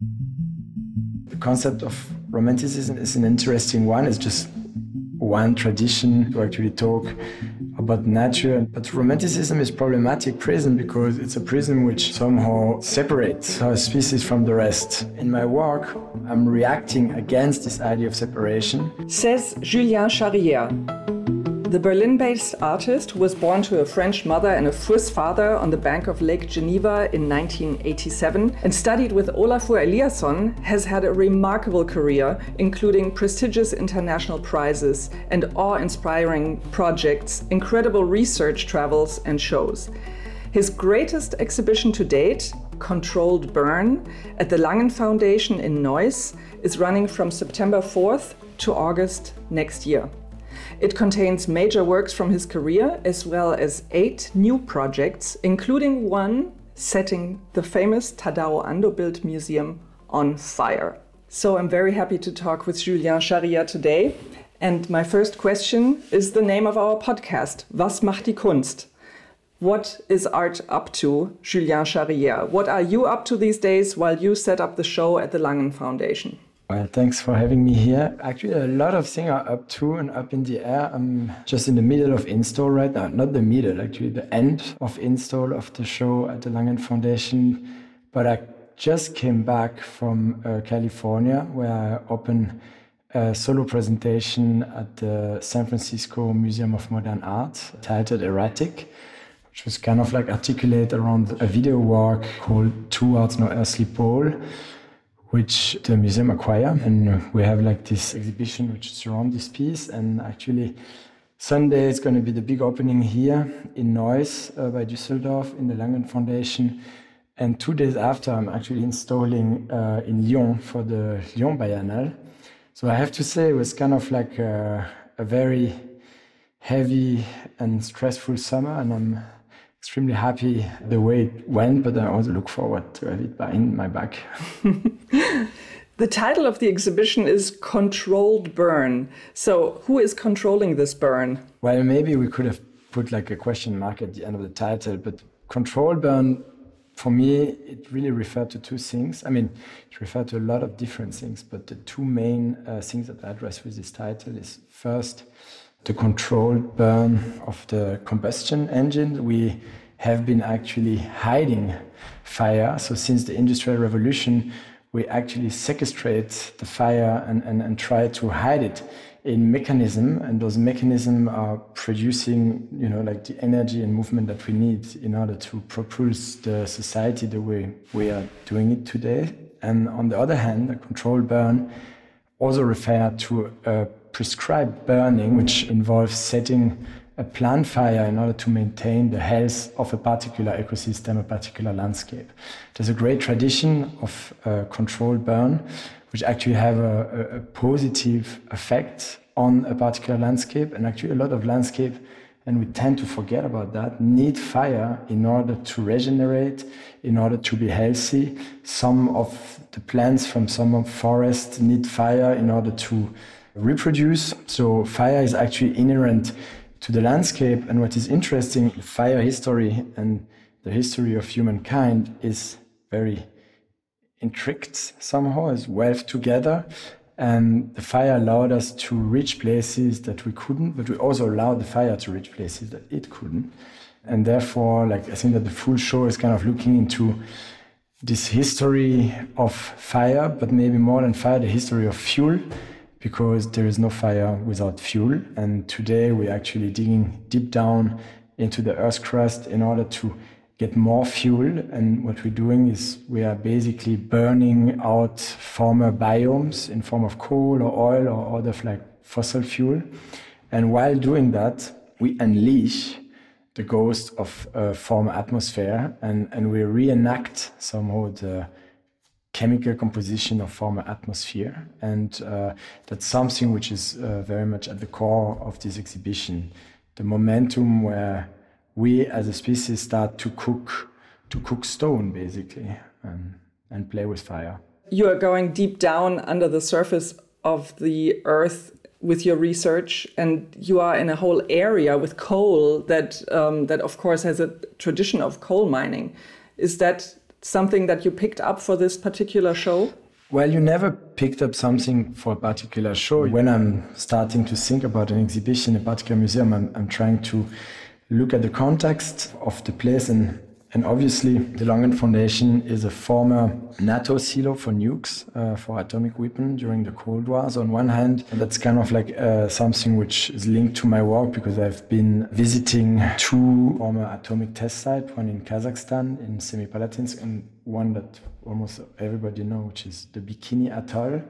The concept of romanticism is an interesting one. It's just one tradition to actually talk about nature. But romanticism is problematic prism because it's a prism which somehow separates our species from the rest. In my work, I'm reacting against this idea of separation. Says Julien Charrière. The Berlin based artist was born to a French mother and a Swiss father on the bank of Lake Geneva in 1987 and studied with Olafur Eliasson, has had a remarkable career, including prestigious international prizes and awe inspiring projects, incredible research travels, and shows. His greatest exhibition to date, Controlled Burn, at the Langen Foundation in Neuss, is running from September 4th to August next year. It contains major works from his career as well as eight new projects, including one setting the famous Tadao Ando built museum on fire. So I'm very happy to talk with Julien Charrière today. And my first question is the name of our podcast, Was macht die Kunst? What is art up to, Julien Charrière? What are you up to these days while you set up the show at the Langen Foundation? Well, thanks for having me here. Actually, a lot of things are up to and up in the air. I'm just in the middle of install right now. Not the middle, actually, the end of install of the show at the Langen Foundation. But I just came back from uh, California where I opened a solo presentation at the San Francisco Museum of Modern Art titled Erratic, which was kind of like articulate around a video work called Two Towards No Earthly Pole which the museum acquire. And we have like this exhibition which surrounds this piece. And actually, Sunday is going to be the big opening here in Neuss uh, by Düsseldorf in the Langen Foundation. And two days after, I'm actually installing uh, in Lyon for the Lyon Biennale. So I have to say, it was kind of like a, a very heavy and stressful summer, and I'm extremely happy the way it went, but I also look forward to have it in my back. the title of the exhibition is Controlled Burn. So, who is controlling this burn? Well, maybe we could have put like a question mark at the end of the title, but Controlled Burn, for me, it really referred to two things. I mean, it referred to a lot of different things, but the two main uh, things that I address with this title is first, the controlled burn of the combustion engine. We have been actually hiding fire. So since the Industrial Revolution, we actually sequestrate the fire and, and, and try to hide it in mechanism and those mechanisms are producing you know like the energy and movement that we need in order to propulse the society the way we are doing it today and on the other hand a controlled burn also refer to a prescribed burning, which involves setting a plant fire in order to maintain the health of a particular ecosystem, a particular landscape. There's a great tradition of uh, controlled burn, which actually have a, a, positive effect on a particular landscape, and actually a lot of landscape, and we tend to forget about that, need fire in order to regenerate, in order to be healthy. Some of the plants from some forests need fire in order to reproduce. So fire is actually inherent to the landscape. And what is interesting, fire history and the history of humankind is very intricate somehow, is weaved together. And the fire allowed us to reach places that we couldn't, but we also allowed the fire to reach places that it couldn't. And therefore, like I think that the full show is kind of looking into this history of fire, but maybe more than fire, the history of fuel because there is no fire without fuel. And today we're actually digging deep down into the Earth's crust in order to get more fuel. And what we're doing is we are basically burning out former biomes in form of coal or oil or other like fossil fuel. And while doing that, we unleash the ghost of a former atmosphere and, and we reenact somehow uh, the chemical composition of former atmosphere. And uh, that's something which is uh, very much at the core of this exhibition. The momentum where we as a species start to cook, to cook stone basically, and, and play with fire. You are going deep down under the surface of the earth with your research, and you are in a whole area with coal that um, that of course has a tradition of coal mining. Is that something that you picked up for this particular show? Well, you never picked up something for a particular show. When I'm starting to think about an exhibition, in a particular museum, I'm, I'm trying to look at the context of the place and and obviously, the Langen Foundation is a former NATO silo for nukes, uh, for atomic weapon during the Cold War. So on one hand, that's kind of like uh, something which is linked to my work because I've been visiting two former atomic test sites, one in Kazakhstan, in Semipalatinsk, and one that almost everybody know, which is the Bikini Atoll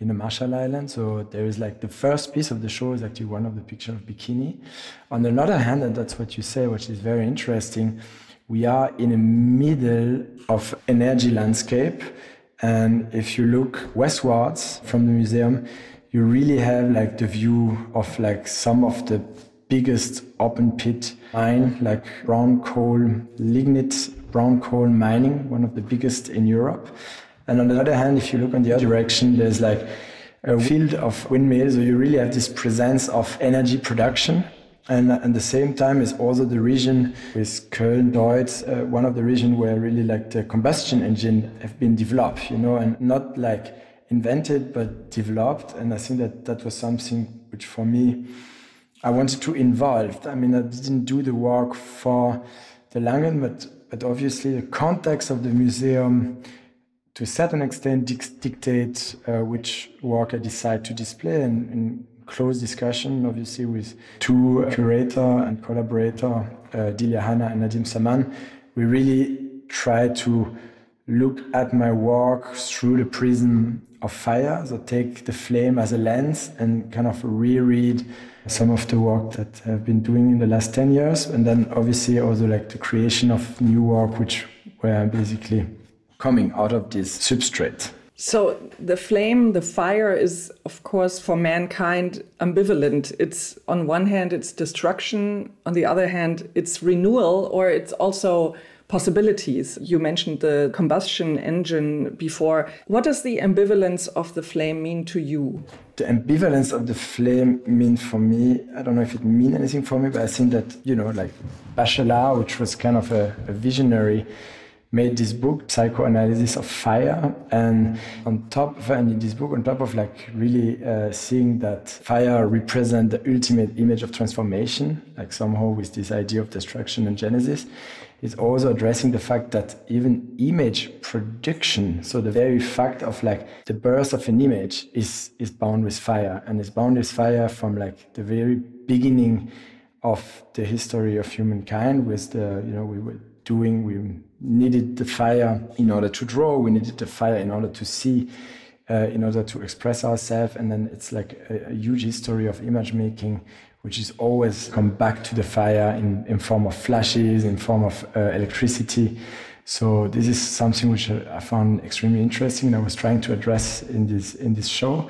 in the Marshall Islands. So there is like the first piece of the show is actually one of the pictures of Bikini. On the other hand, and that's what you say, which is very interesting, we are in the middle of energy landscape. And if you look westwards from the museum, you really have like the view of like some of the biggest open pit mine, like brown coal, lignite brown coal mining, one of the biggest in Europe. And on the other hand, if you look on the other direction, there's like a field of windmills. So you really have this presence of energy production and at the same time is also the region with Köln, Deutz, uh, one of the region where really like the combustion engine have been developed, you know, and not like invented but developed. And I think that that was something which for me I wanted to involve. I mean, I didn't do the work for the Langen, but but obviously the context of the museum to a certain extent dictate uh, which work I decide to display and, and close discussion, obviously, with two curator and collaborator, uh, Dehlia Hannah and Nadim Samman. We really try to look at my work through the prism of fire, so take the flame as a lens and kind of reread some of the work that I've been doing in the last 10 years. And then obviously also like the creation of new work, which were basically coming out of this substrate. So the flame, the fire is, of course, for mankind ambivalent. It's on one hand, it's destruction. On the other hand, it's renewal, or it's also possibilities. You mentioned the combustion engine before. What does the ambivalence of the flame mean to you? The ambivalence of the flame means for me, I don't know if it means anything for me, but I think that, you know, like Bachelard, which was kind of a, a visionary, made this book, Psychoanalysis of Fire. And on top of and in this book, on top of like really uh, seeing that fire represent the ultimate image of transformation, like somehow with this idea of destruction and genesis, is also addressing the fact that even image production, so the very fact of like the birth of an image is is bound with fire and is bound with fire from like the very beginning of the history of humankind with the you know we were doing we needed the fire in order to draw, we needed the fire in order to see, uh, in order to express ourselves. And then it's like a, a, huge history of image making, which is always come back to the fire in, in form of flashes, in form of uh, electricity. So this is something which I found extremely interesting. And I was trying to address in this in this show.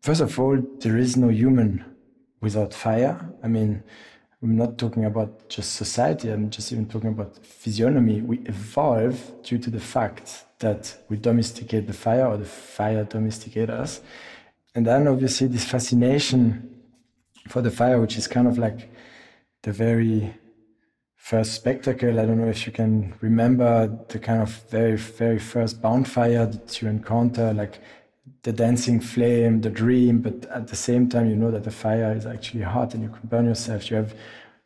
First of all, there is no human without fire. I mean, I'm not talking about just society, I'm just even talking about physiognomy. We evolve due to the fact that we domesticate the fire or the fire domesticate us. And then obviously this fascination for the fire, which is kind of like the very first spectacle. I don't know if you can remember the kind of very, very first bonfire that you encounter, like the dancing flame, the dream, but at the same time, you know that the fire is actually hot and you can burn yourself. You have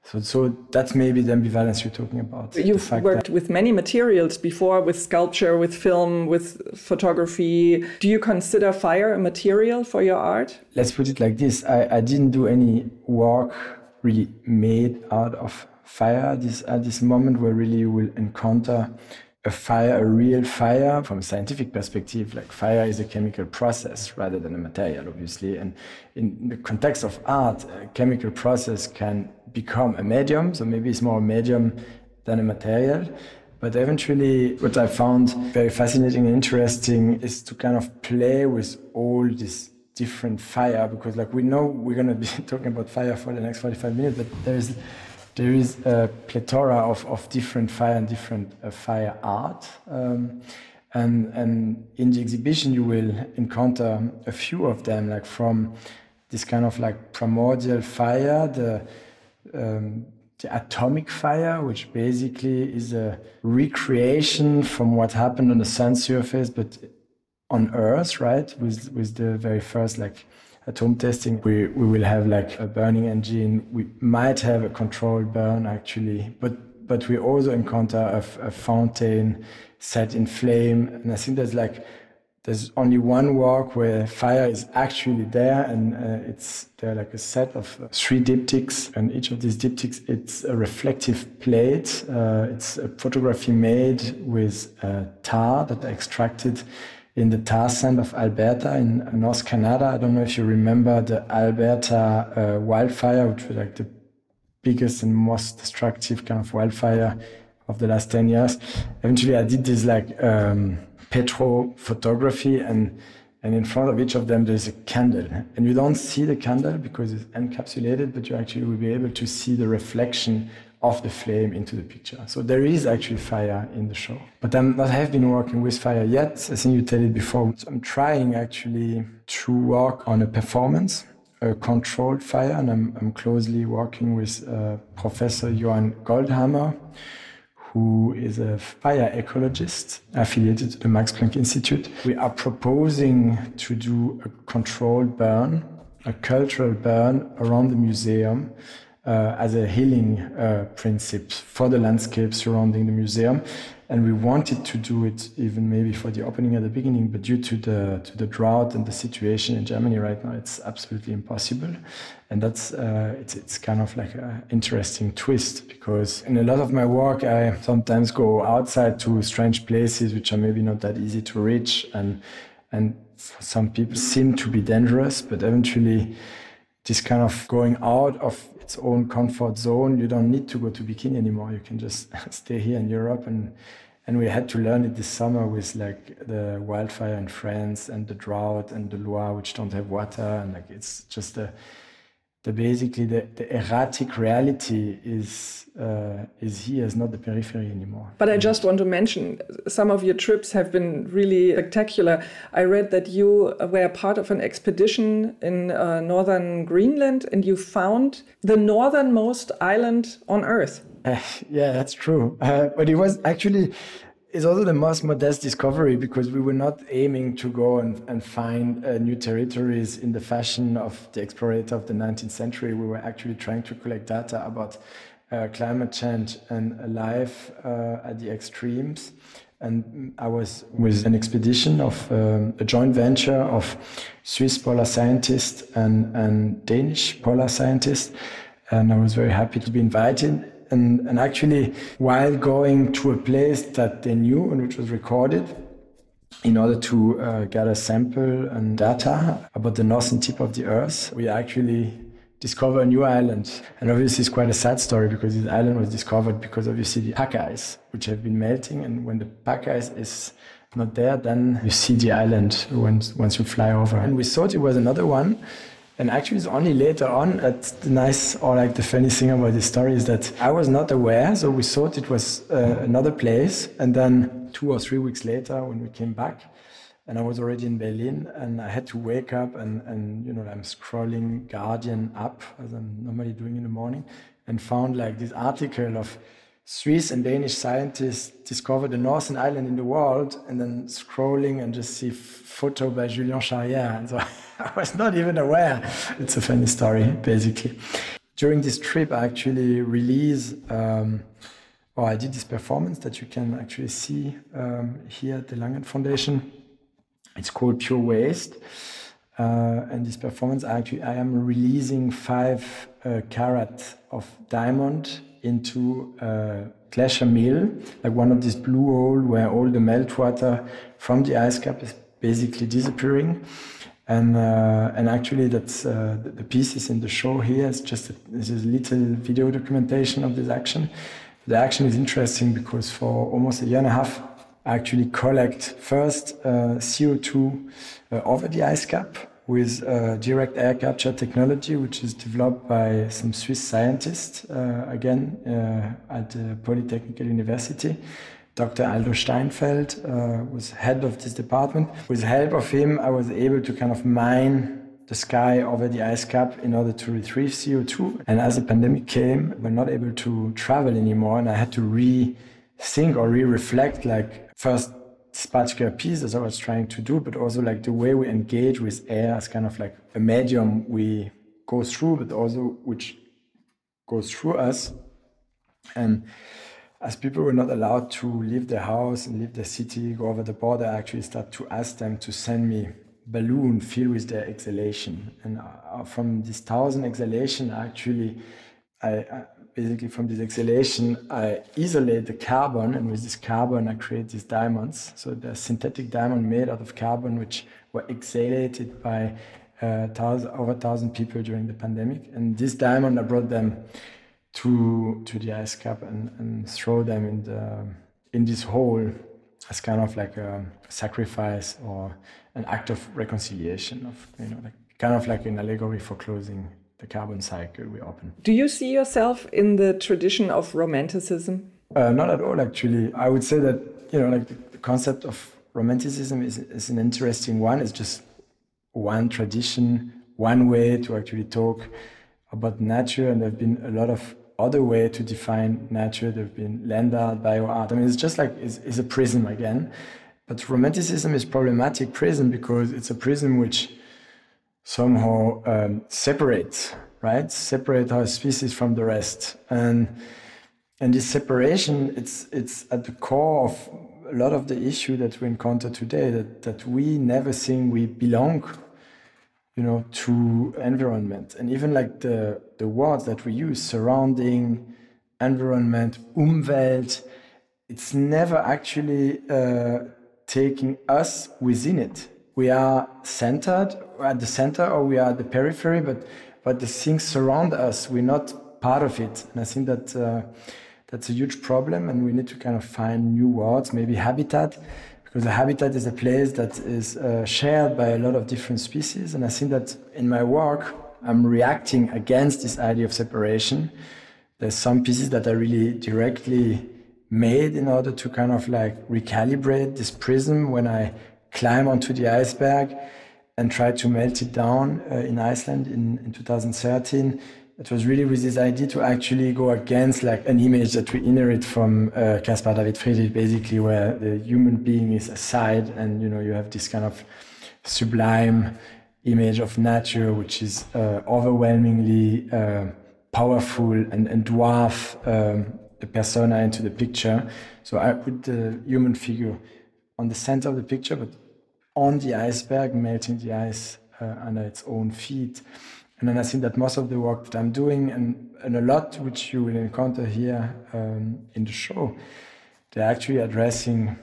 so, so that's maybe the ambivalence you're talking about. You've worked with many materials before, with sculpture, with film, with photography. Do you consider fire a material for your art? Let's put it like this: I, I didn't do any work really made out of fire. This at this moment where really you will encounter a fire, a real fire from a scientific perspective, like fire is a chemical process rather than a material, obviously. And in the context of art, a chemical process can become a medium. So maybe it's more a medium than a material. But eventually, what I found very fascinating and interesting is to kind of play with all this different fire because like we know we're going to be talking about fire for the next 45 minutes, but there is there is a plethora of, of different fire and different uh, fire art. Um, and, and in the exhibition, you will encounter a few of them, like from this kind of like primordial fire, the um, the atomic fire, which basically is a recreation from what happened on the sun surface, but on Earth, right? With with the very first like atom testing, we, we will have like a burning engine. We might have a controlled burn actually, but but we also encounter a, a fountain set in flame, and I think there's like there's only one walk where fire is actually there and uh, it's there like a set of three diptychs. And each of these diptychs it's a reflective plate. Uh, it's a photography made with uh, tar that I extracted in the tar sand of Alberta in North Canada. I don't know if you remember the Alberta uh, wildfire, which was like the biggest and most destructive kind of wildfire of the last 10 years. Eventually, I did this like um, petro photography and and in front of each of them there's a candle and you don't see the candle because it's encapsulated but you actually will be able to see the reflection of the flame into the picture. So there is actually fire in the show. But I'm not have been working with fire yet. I think you tell it before. So I'm trying actually to work on a performance, a controlled fire, and I'm, I'm closely working with uh, Professor Johann Goldammer, who is a fire ecologist affiliated to the Max Planck Institute. We are proposing to do a controlled burn, a cultural burn around the museum uh, as a healing uh, principle for the landscape surrounding the museum. And we wanted to do it even maybe for the opening at the beginning, but due to the to the drought and the situation in Germany right now, it's absolutely impossible. And that's uh, it's it's kind of like an interesting twist because in a lot of my work, I sometimes go outside to strange places which are maybe not that easy to reach, and and some people seem to be dangerous, but eventually this kind of going out of its own comfort zone. You don't need to go to bikini anymore. You can just stay here in Europe and and we had to learn it this summer with like the wildfire in France and the drought and the Loire, which don't have water, and like it's just a the basically the, the erratic reality is uh, is here is not the periphery anymore. But I just want to mention some of your trips have been really spectacular. I read that you were part of an expedition in uh, northern Greenland and you found the northernmost island on Earth. Uh, yeah, that's true. Uh, but it was actually is also the most modest discovery because we were not aiming to go and, and find uh, new territories in the fashion of the explorator of the 19th century. We were actually trying to collect data about uh, climate change and life uh, at the extremes. And I was with an expedition of um, a joint venture of Swiss polar scientists and, and Danish polar scientists. And I was very happy to be invited and, and actually, while going to a place that they knew and which was recorded, in order to uh, get a sample and data about the northern tip of the Earth, we actually discover a new island. And obviously, it's quite a sad story because this island was discovered because obviously the pack ice, which have been melting, and when the pack ice is not there, then you see the island once once you fly over. And we thought it was another one and actually, it's only later on that the nice or like the funny thing about this story is that I was not aware. So we thought it was uh, another place. And then two or three weeks later, when we came back, and I was already in Berlin, and I had to wake up and, and you know, I'm scrolling Guardian up as I'm normally doing in the morning, and found like this article of Swiss and Danish scientists discovered the northern island in the world, and then scrolling and just see photo by Julien Charrière. And so I was not even aware. It's a funny story, basically. During this trip, I actually released, um, or I did this performance that you can actually see um, here at the Langen Foundation. It's called Pure Waste. Uh, and this performance, actually, I am releasing five uh, carat of diamond into a glacier mill, like one of these blue hole where all the meltwater from the ice cap is basically disappearing. And uh, and actually, that's uh, the, the is in the show here. It's just a, a little video documentation of this action. The action is interesting because for almost a year and a half, I actually collect first uh, CO2 uh, over the ice cap with uh, direct air capture technology, which is developed by some Swiss scientists, uh, again at the Polytechnical University. Dr. Aldo Steinfeld uh, was head of this department. With help of him, I was able to kind of mine the sky over the ice cap in order to retrieve CO2. And as the pandemic came, we're not able to travel anymore, and I had to rethink or re-reflect like first this particular piece as I was trying to do, but also like the way we engage with air as kind of like a medium we go through, but also which goes through us. And as people were not allowed to leave their house and leave the city, go over the border, I actually start to ask them to send me balloon filled with their exhalation. And uh, from this thousand exhalation, actually, I, I basically from this exhalation, I isolate the carbon, and with this carbon, I create these diamonds. So the synthetic diamond made out of carbon, which were exhalated by uh, thousand, over a thousand people during the pandemic. And this diamond, I brought them to to the ice cap and, and throw them in the in this hole as kind of like a sacrifice or an act of reconciliation of you know like kind of like an allegory for closing the carbon cycle we open. Do you see yourself in the tradition of romanticism? Uh, not at all, actually. I would say that you know, like the, the concept of romanticism is, is an interesting one. It's just one tradition, one way to actually talk about nature, and there have been a lot of other way to define nature. There have been land art, bio art. I mean, it's just like it's, it's a prism again. But romanticism is problematic prism because it's a prism which somehow um, separates, right? Separate our species from the rest. And and this separation, it's it's at the core of a lot of the issue that we encounter today, that, that we never think we belong, you know, to environment. And even like the, the words that we use, surrounding, environment, Umwelt, it's never actually uh, taking us within it we are centered at the center or we are at the periphery, but but the things surround us. We're not part of it, and I think that uh, that's a huge problem. And we need to kind of find new words, maybe habitat, because a habitat is a place that is uh, shared by a lot of different species. And I think that in my work, I'm reacting against this idea of separation. There's some pieces that are really directly made in order to kind of like recalibrate this prism when I climb onto the iceberg and tried to melt it down uh, in Iceland in, in 2013. It was really with this idea to actually go against like an image that we inherit from uh, Caspar David Friedrich, basically where the human being is aside and you know you have this kind of sublime image of nature which is uh, overwhelmingly uh, powerful and, and dwarf um, the persona into the picture. So I put the human figure on the center of the picture, but on the iceberg, melting the ice uh, under its own feet. And then I think that most of the work that I'm doing, and, and a lot which you will encounter here um, in the show, they're actually addressing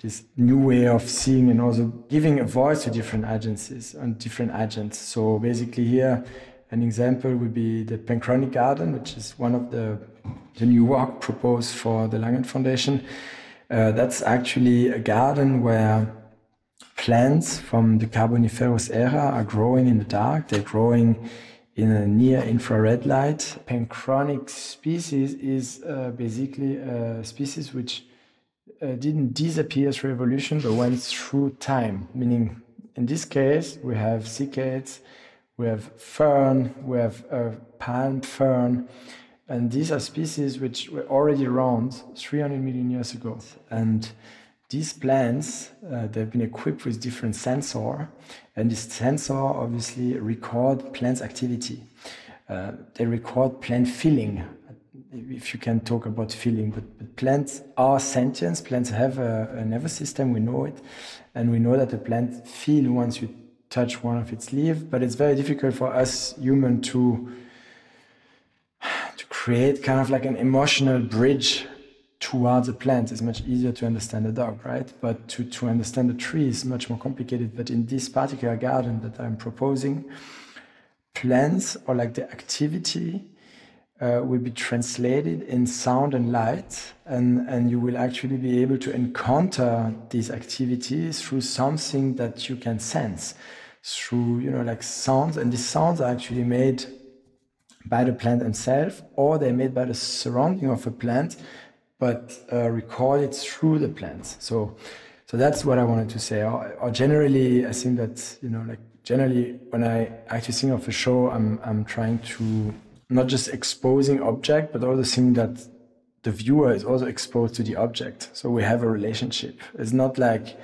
this new way of seeing and also giving a voice to different agencies and different agents. So basically, here, an example would be the Panchronic Garden, which is one of the, the new work proposed for the Langen Foundation. Uh, that's actually a garden where plants from the Carboniferous era are growing in the dark. They're growing in a near infrared light. Panchronic species is uh, basically a species which uh, didn't disappear through evolution but went through time, meaning in this case we have cycads, we have fern, we have a palm fern, and these are species which were already around 300 million years ago. And these plants, uh, they've been equipped with different sensor, and this sensor obviously record plants' activity. Uh, they record plant feeling, if you can talk about feeling, but, but plants are sentient. Plants have a, a, nervous system, we know it, and we know that the plant feel once you touch one of its leaves, but it's very difficult for us human to to create kind of like an emotional bridge towards a plant is much easier to understand a dog, right? But to, to understand a tree is much more complicated. But in this particular garden that I'm proposing, plants or like the activity uh, will be translated in sound and light, and, and you will actually be able to encounter these activities through something that you can sense, through, you know, like sounds. And these sounds are actually made by the plant itself, or they're made by the surrounding of a plant but uh, recorded through the plants. So, so that's what I wanted to say. Or, or generally, I think that you know, like generally, when I actually think of a show, I'm I'm trying to not just exposing object, but also think that the viewer is also exposed to the object. So we have a relationship. It's not like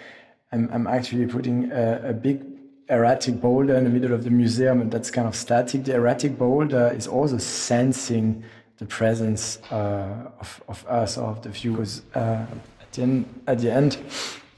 I'm, I'm actually putting a, a big erratic boulder in the middle of the museum and that's kind of static. The erratic boulder is also sensing the presence uh, of, of us or of the viewers. Uh, at, the end, at the end,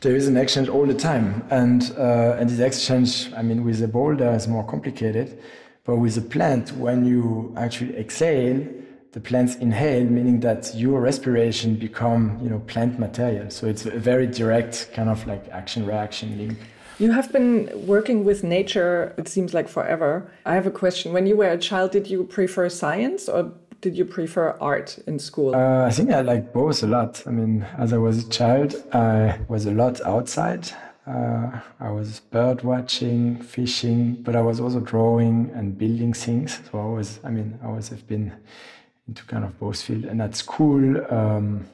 there is an exchange all the time. And, uh, and this exchange, I mean, with the boulder is more complicated. But with a plant, when you actually exhale, the plants inhale, meaning that your respiration become, you know, plant material. So it's a very direct kind of like action reaction link. You have been working with nature, it seems like forever. I have a question. When you were a child, did you prefer science or did you prefer art in school? Uh, I think I like both a lot. I mean, as I was a child, I was a lot outside. Uh, I was bird watching, fishing, but I was also drawing and building things. So I was, I mean, I always have been into kind of both field. And at school, um,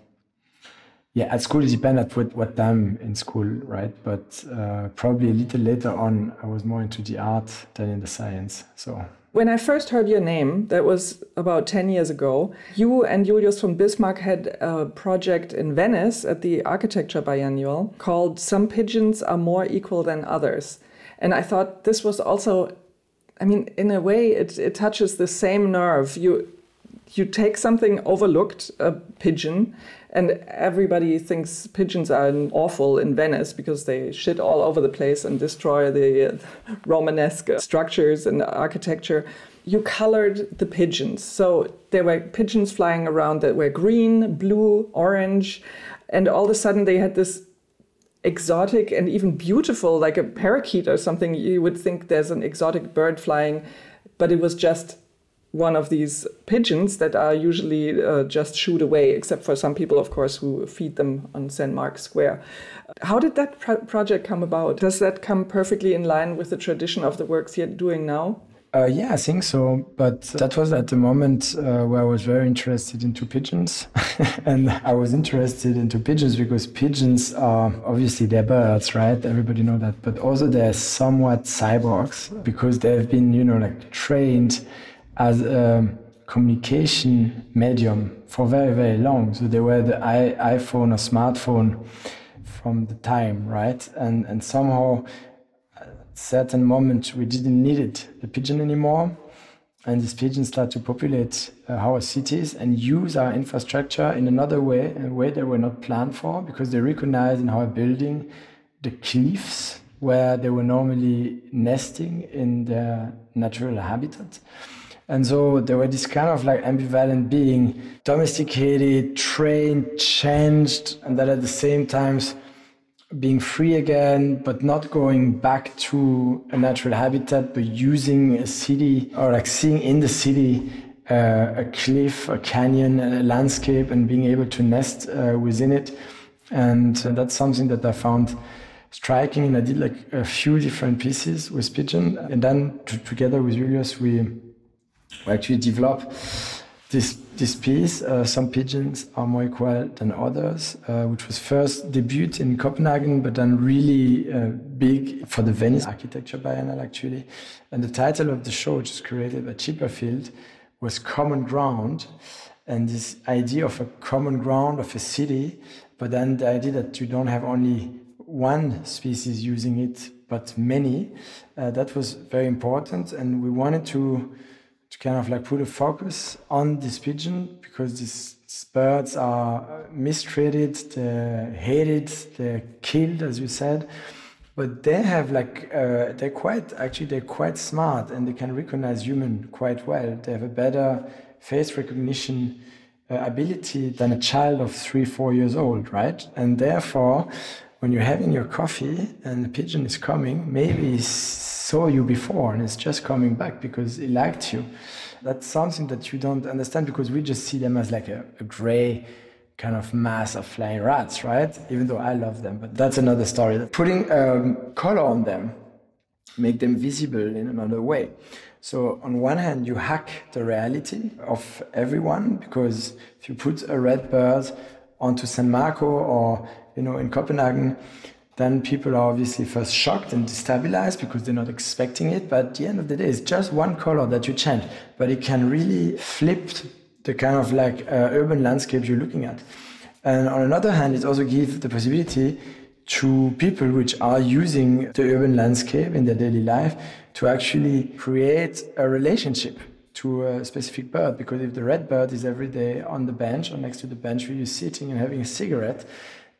yeah, at school it depends at what, what time in school, right? But uh, probably a little later on, I was more into the art than in the science. So when I first heard your name, that was about 10 years ago, you and Julius von Bismarck had a project in Venice at the Architecture Biennial called Some Pigeons Are More Equal Than Others. And I thought this was also, I mean, in a way, it, it touches the same nerve. You, you take something overlooked, a pigeon, and everybody thinks pigeons are awful in Venice because they shit all over the place and destroy the uh, Romanesque structures and architecture. You colored the pigeons. So there were pigeons flying around that were green, blue, orange, and all of a sudden they had this exotic and even beautiful, like a parakeet or something. You would think there's an exotic bird flying, but it was just one of these pigeons that are usually uh, just shooed away, except for some people, of course, who feed them on St. Mark's Square. How did that pro project come about? Does that come perfectly in line with the tradition of the works you're doing now? Uh, yeah, I think so. But that was at the moment uh, where I was very interested into pigeons, and I was interested into pigeons because pigeons are obviously they're birds, right? Everybody know that, but also they're somewhat cyborgs because they've been, you know, like trained as a communication medium for very, very long. So they were the iPhone or smartphone from the time, right? And, and somehow at certain moment we didn't need it, the pigeon anymore. And these pigeons start to populate uh, our cities and use our infrastructure in another way, a way they were not planned for, because they recognize in our building the cliffs where they were normally nesting in their natural habitat. And so they were this kind of like ambivalent being, domesticated, trained, changed, and that at the same time being free again, but not going back to a natural habitat, but using a city or like seeing in the city uh, a cliff, a canyon, a landscape, and being able to nest uh, within it. And uh, that's something that I found striking. And I did like a few different pieces with Pigeon. And then together with Julius, we we actually develop this this piece. Uh, some pigeons are more equal than others, uh, which was first debuted in Copenhagen, but then really uh, big for the Venice Architecture Biennale, actually. And the title of the show, which was created by Chipperfield, was Common Ground. And this idea of a common ground of a city, but then the idea that you don't have only one species using it, but many, uh, that was very important. And we wanted to to kind of like put a focus on this pigeon because these birds are mistreated, they're hated, they're killed, as you said. But they have like uh, they're quite actually they're quite smart and they can recognize human quite well. They have a better face recognition uh, ability than a child of three four years old, right? And therefore, when you're having your coffee and the pigeon is coming, maybe saw you before and it's just coming back because it liked you. That's something that you don't understand because we just see them as like a, a gray kind of mass of flying rats, right? Even though I love them, but that's another story. Putting um, color on them, make them visible in another way. So on one hand, you hack the reality of everyone because if you put a red bird onto San Marco or you know in Copenhagen, then people are obviously first shocked and destabilized because they're not expecting it. But at the end of the day, it's just one color that you change, but it can really flip the kind of like uh, urban landscape you're looking at. And on another hand, it also gives the possibility to people which are using the urban landscape in their daily life to actually create a relationship to a specific bird. Because if the red bird is every day on the bench or next to the bench where you're sitting and having a cigarette,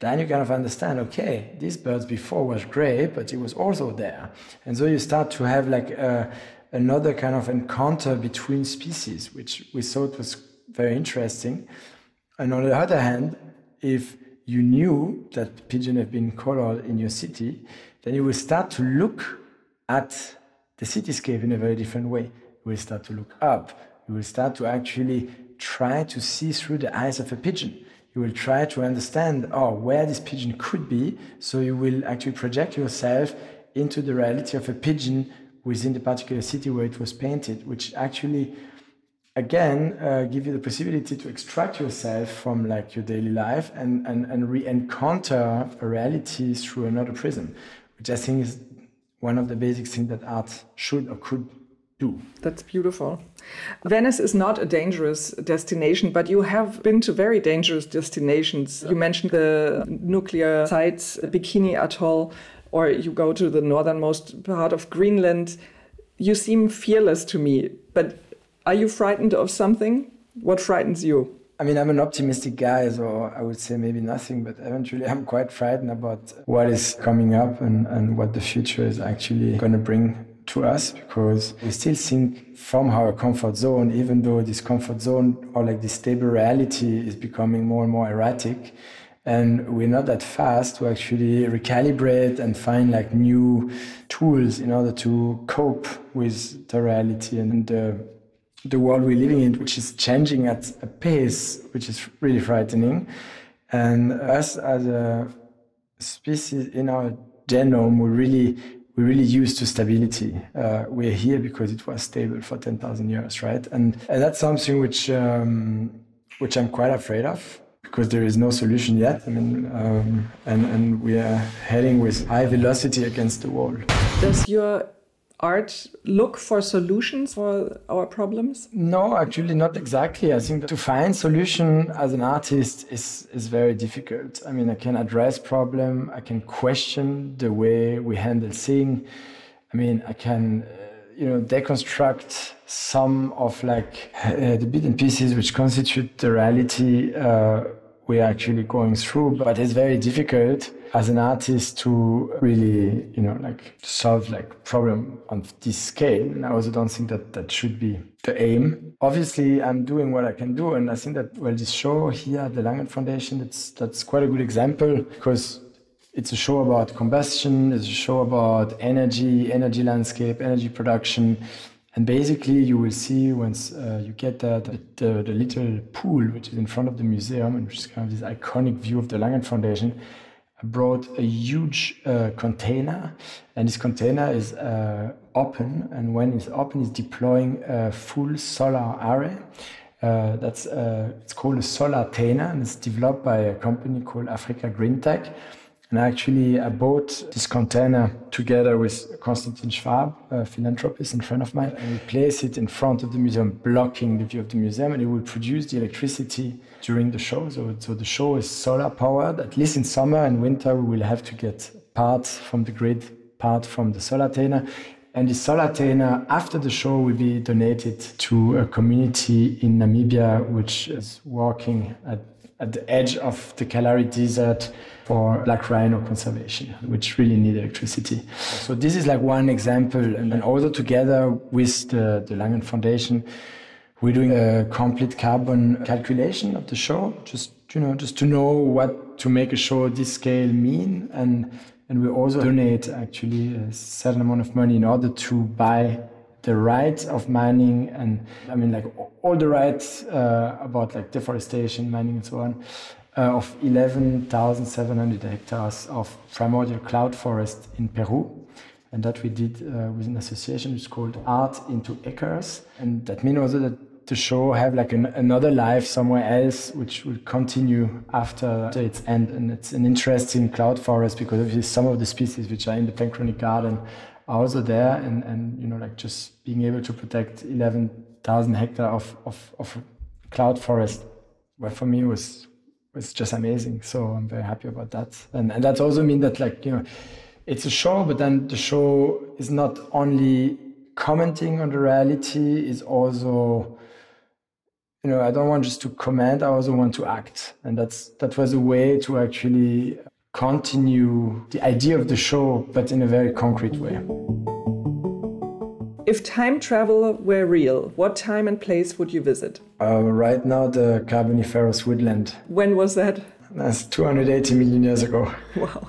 then you kind of understand, okay, these birds before was gray, but it was also there. And so you start to have like a, another kind of encounter between species, which we thought was very interesting. And on the other hand, if you knew that pigeon have been colored in your city, then you will start to look at the cityscape in a very different way. You will start to look up. You will start to actually try to see through the eyes of a pigeon you will try to understand oh where this pigeon could be. So you will actually project yourself into the reality of a pigeon within the particular city where it was painted which actually again uh, give you the possibility to extract yourself from like your daily life and and, and re-encounter a reality through another prism which i think is one of the basic things that art should or could do. That's beautiful. Venice is not a dangerous destination, but you have been to very dangerous destinations. You mentioned the nuclear sites, Bikini Atoll, or you go to the northernmost part of Greenland. You seem fearless to me, but are you frightened of something? What frightens you? I mean, I'm an optimistic guy, so I would say maybe nothing, but eventually I'm quite frightened about what is coming up and, and what the future is actually going to bring to us because we still think from our comfort zone, even though this comfort zone or like this stable reality is becoming more and more erratic. And we're not that fast to actually recalibrate and find like new tools in order to cope with the reality and the, uh, the world we're living in, which is changing at a pace which is really frightening. And us as a species in our genome, we really we're really used to stability. Uh, we're here because it was stable for 10,000 years, right? And, and that's something which, um, which I'm quite afraid of because there is no solution yet. I mean, um, and, and we are heading with high velocity against the wall. Does your art look for solutions for our problems? No, actually not exactly. I think to find solution as an artist is is very difficult. I mean, I can address problem, I can question the way we handle thing. I mean, I can uh, you know deconstruct some of like uh, the bits and pieces which constitute the reality uh, we're actually going through, but it's very difficult as an artist to really, you know, like solve like problem on this scale. And I also don't think that that should be the aim. Obviously, I'm doing what I can do, and I think that well, this show here at the Langen Foundation, that's that's quite a good example because it's a show about combustion, it's a show about energy, energy landscape, energy production. And basically, you will see once uh, you get there the, the, little pool, which is in front of the museum, and which is kind of this iconic view of the Langen Foundation. Brought a huge uh, container, and this container is uh, open. And when it's open, it's deploying a full solar array. Uh, that's uh, it's called a solar tainer, and it's developed by a company called Africa Green Tech. And actually, I bought this container together with Konstantin Schwab, a philanthropist and friend of mine, and we place it in front of the museum, blocking the view of the museum, and it will produce the electricity during the show. So, so the show is solar powered. At least in summer and winter, we will have to get parts from the grid, part from the Solartainer. And the Solartainer, after the show, will be donated to a community in Namibia, which is working at, at the edge of the Kalahari Desert for black rhino conservation, which really need electricity. So this is like one example. And then also together with the, the Langen Foundation, we're doing a complete carbon calculation of the show, just you know, just to know what to make a show this scale mean. And and we also donate actually a certain amount of money in order to buy the rights of mining and I mean like all the rights uh, about like deforestation, mining and so on uh, of 11,700 hectares of primordial cloud forest in Peru. And that we did uh, with an association which is called Art into Acres. And that means also that the show have like an, another life somewhere else, which will continue after its end. And it's an interesting cloud forest because obviously some of the species which are in the Panchronic Garden are also there, and and you know like just being able to protect 11,000 hectares of, of of cloud forest, well for me was was just amazing. So I'm very happy about that, and and that also means that like you know it's a show, but then the show is not only commenting on the reality, is also, you know, I don't want just to comment, I also want to act. And that's that was a way to actually continue the idea of the show, but in a very concrete way. If time travel were real, what time and place would you visit? Uh, right now, the Carboniferous woodland. When was that? That's 280 million years ago. Wow.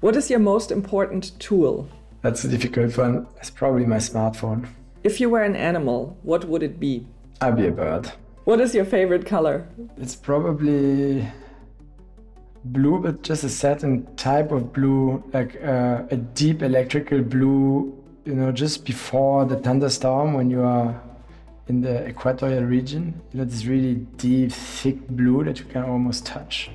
What is your most important tool? That's a difficult one. It's probably my smartphone. If you were an animal, what would it be? I'd be a bird. What is your favorite color? It's probably blue, but just a certain type of blue, like uh, a deep electrical blue, you know, just before the thunderstorm when you are in the equatorial region. You know, this really deep, thick blue that you can almost touch.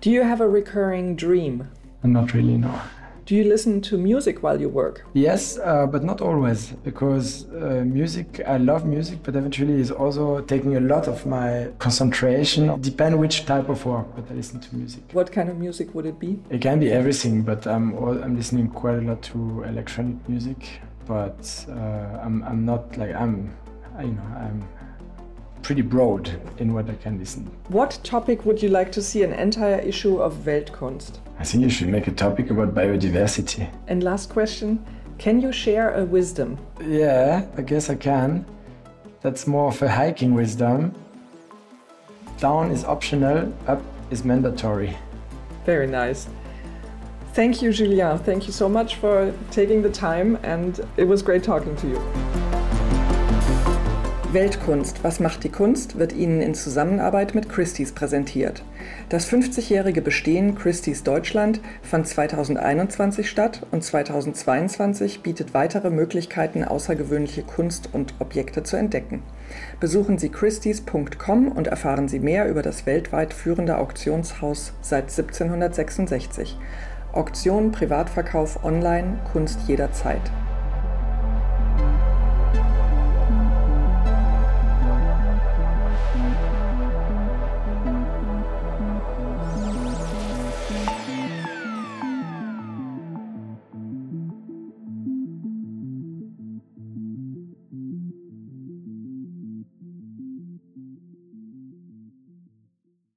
Do you have a recurring dream? Not really, no. Do you listen to music while you work? Yes, uh, but not always, because uh, music, I love music, but eventually is also taking a lot of my concentration. Depend which type of work, but I listen to music. What kind of music would it be? It can be everything, but I'm, all, I'm listening quite a lot to electronic music, but uh, I'm, I'm not like, I'm, you know, I'm pretty broad in what I can listen. What topic would you like to see an entire issue of Weltkunst? I think you should make a topic about biodiversity. And last question Can you share a wisdom? Yeah, I guess I can. That's more of a hiking wisdom. Down is optional, up is mandatory. Very nice. Thank you, Julian. Thank you so much for taking the time, and it was great talking to you. Weltkunst, was macht die Kunst, wird Ihnen in Zusammenarbeit mit Christie's präsentiert. Das 50-jährige Bestehen Christie's Deutschland fand 2021 statt und 2022 bietet weitere Möglichkeiten, außergewöhnliche Kunst und Objekte zu entdecken. Besuchen Sie christie's.com und erfahren Sie mehr über das weltweit führende Auktionshaus seit 1766. Auktion, Privatverkauf, Online, Kunst jederzeit.